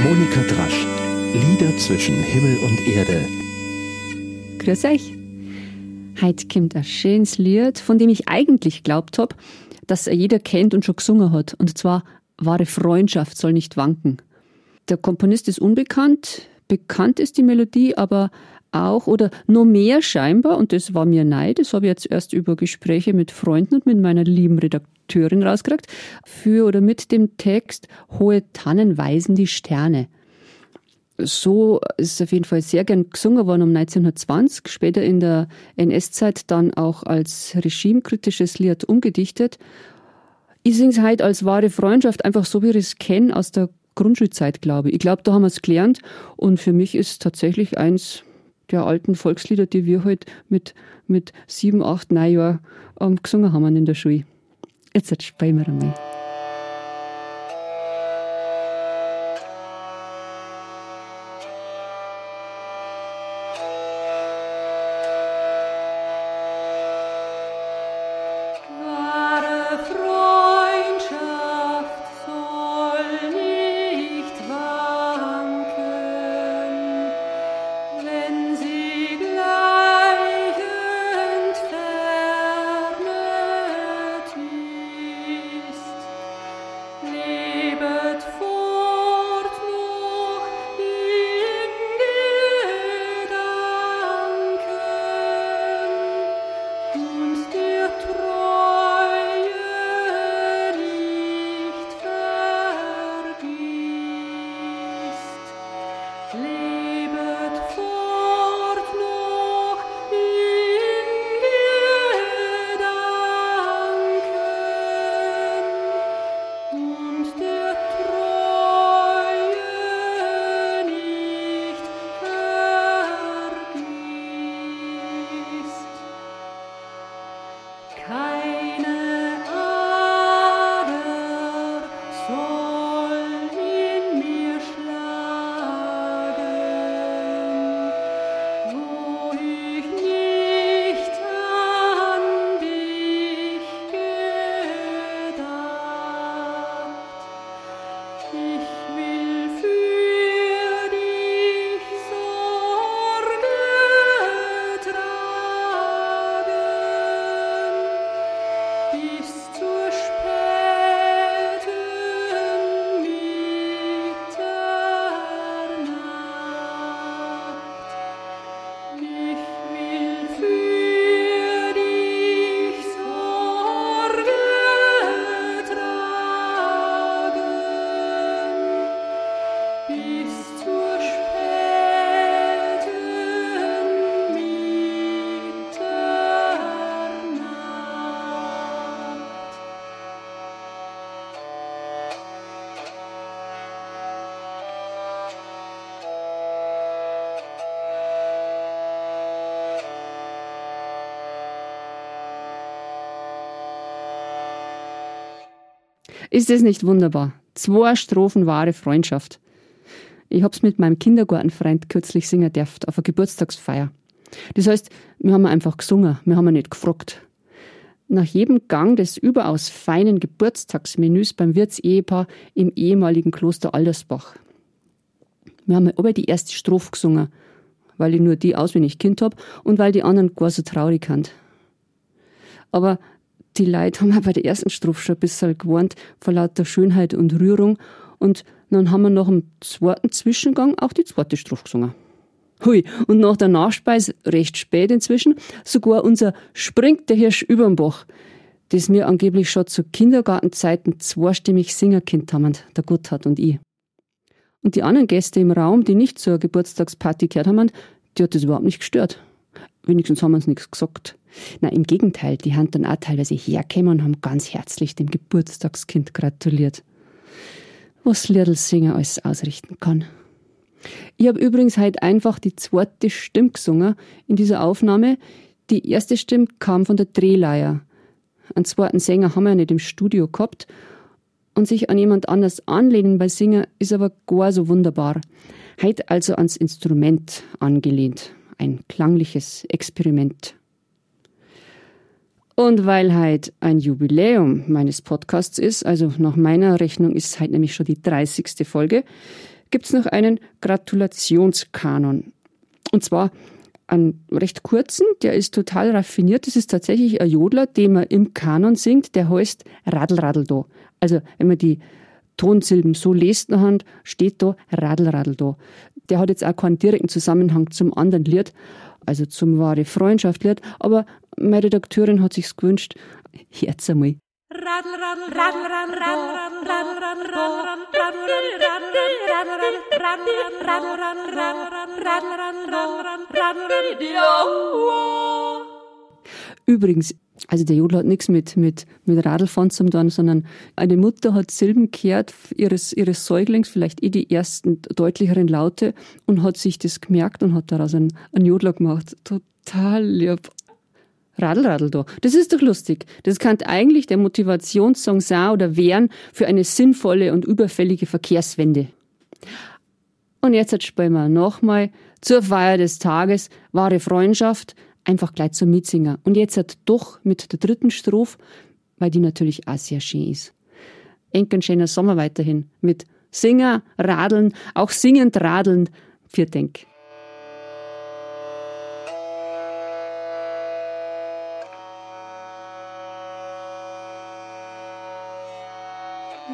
Monika Drasch. Lieder zwischen Himmel und Erde. Grüß euch. Heute kommt ein schönes Lied, von dem ich eigentlich glaubt habe, dass er jeder kennt und schon gesungen hat. Und zwar Wahre Freundschaft soll nicht wanken. Der Komponist ist unbekannt, bekannt ist die Melodie aber auch oder nur mehr scheinbar, und das war mir neid, das habe ich jetzt erst über Gespräche mit Freunden und mit meiner lieben Redakteurin rausgekriegt, für oder mit dem Text Hohe Tannen weisen die Sterne. So ist es auf jeden Fall sehr gern gesungen worden um 1920, später in der NS-Zeit dann auch als regimekritisches Lied umgedichtet. Ich singe es heute als wahre Freundschaft, einfach so wie ich es kenne aus der Grundschulzeit, glaube ich. Ich glaube, da haben wir es gelernt und für mich ist tatsächlich eins der alten Volkslieder, die wir heute halt mit, mit sieben, acht, neun Jahren ähm, gesungen haben in der Schule. Jetzt spielen wir einmal. Ist es nicht wunderbar? Zwei Strophen wahre Freundschaft. Ich hab's mit meinem Kindergartenfreund kürzlich singen dürft auf einer Geburtstagsfeier. Das heißt, wir haben einfach gesungen, wir haben nicht gefragt. Nach jedem Gang des überaus feinen Geburtstagsmenüs beim Wirtsehepaar im ehemaligen Kloster Aldersbach. Wir haben aber die erste Strophe gesungen, weil ich nur die auswendig Kind hab und weil die anderen gar so traurig sind. Aber die Leute haben bei der ersten Strophe schon ein bisschen gewarnt vor lauter Schönheit und Rührung. Und dann haben wir nach dem zweiten Zwischengang auch die zweite Strophe gesungen. Hui, und nach der Nachspeise, recht spät inzwischen, sogar unser Springt der Hirsch überm Bach, das mir angeblich schon zu Kindergartenzeiten zweistimmig Singerkind haben, der Gotthard und ich. Und die anderen Gäste im Raum, die nicht zur Geburtstagsparty gehört haben, die hat das überhaupt nicht gestört. Wenigstens haben uns nichts gesagt. Na, im Gegenteil, die haben dann auch teilweise hergekommen und haben ganz herzlich dem Geburtstagskind gratuliert. Was Liedlsinger alles ausrichten kann. Ich habe übrigens heute einfach die zweite Stimme gesungen in dieser Aufnahme. Die erste Stimme kam von der Drehleier. Einen zweiten Sänger haben wir ja nicht im Studio gehabt. Und sich an jemand anders anlehnen bei Singen ist aber gar so wunderbar. Heute also ans Instrument angelehnt. Ein klangliches Experiment. Und weil heute ein Jubiläum meines Podcasts ist, also nach meiner Rechnung ist es heute nämlich schon die 30. Folge, gibt's noch einen Gratulationskanon. Und zwar einen recht kurzen, der ist total raffiniert. Das ist tatsächlich ein Jodler, den man im Kanon singt, der heißt Radl Radl do. Also wenn man die Tonsilben so lest nachher, steht da Radl Radl do. Der hat jetzt auch keinen direkten Zusammenhang zum anderen Lied, also zum wahre Freundschaft Lied, aber meine Redakteurin hat sich's gewünscht. Herz einmal. Übrigens, also der Jodel hat nichts mit, mit, mit Radlfahren zu tun, sondern eine Mutter hat Silben gehört ihres, ihres Säuglings, vielleicht eh die ersten deutlicheren Laute und hat sich das gemerkt und hat daraus einen, einen Jodler gemacht. Total lieb. Radl, Radl da. Das ist doch lustig. Das kann eigentlich der Motivationssong sein oder wären für eine sinnvolle und überfällige Verkehrswende. Und jetzt spielen wir nochmal zur Feier des Tages wahre Freundschaft, einfach gleich zum Mitsinger. Und jetzt hat doch mit der dritten Strophe, weil die natürlich auch sehr schön ist. Enken schöner Sommer weiterhin mit Singer, Radeln, auch singend radeln, für Denk.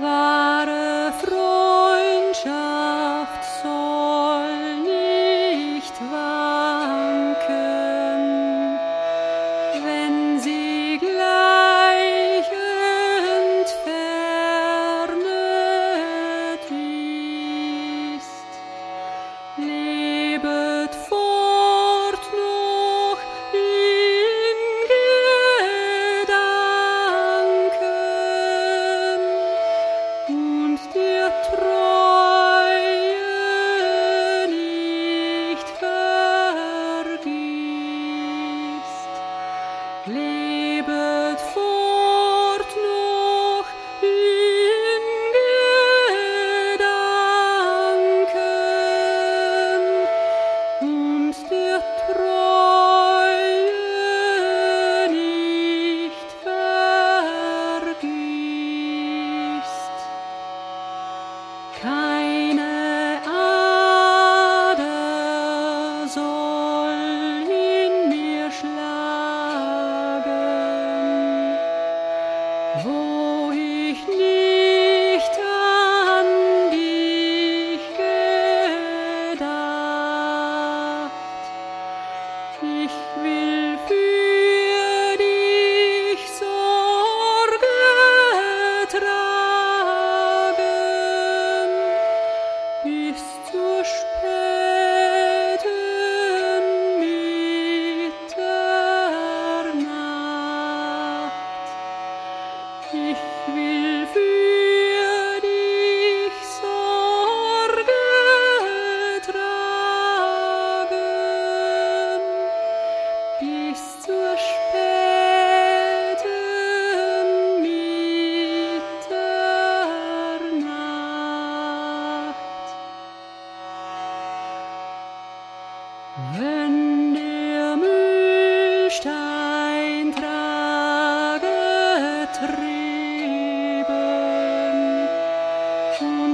Wahre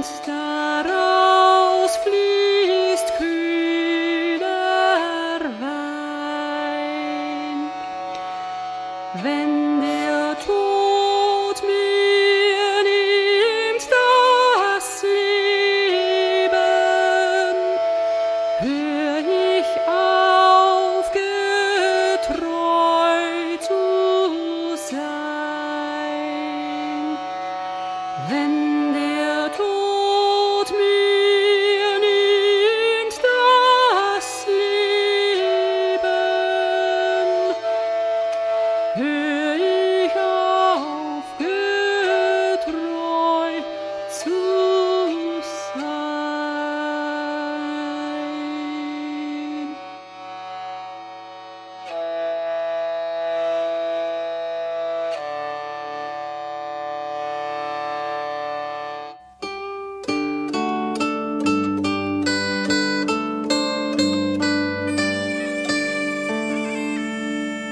und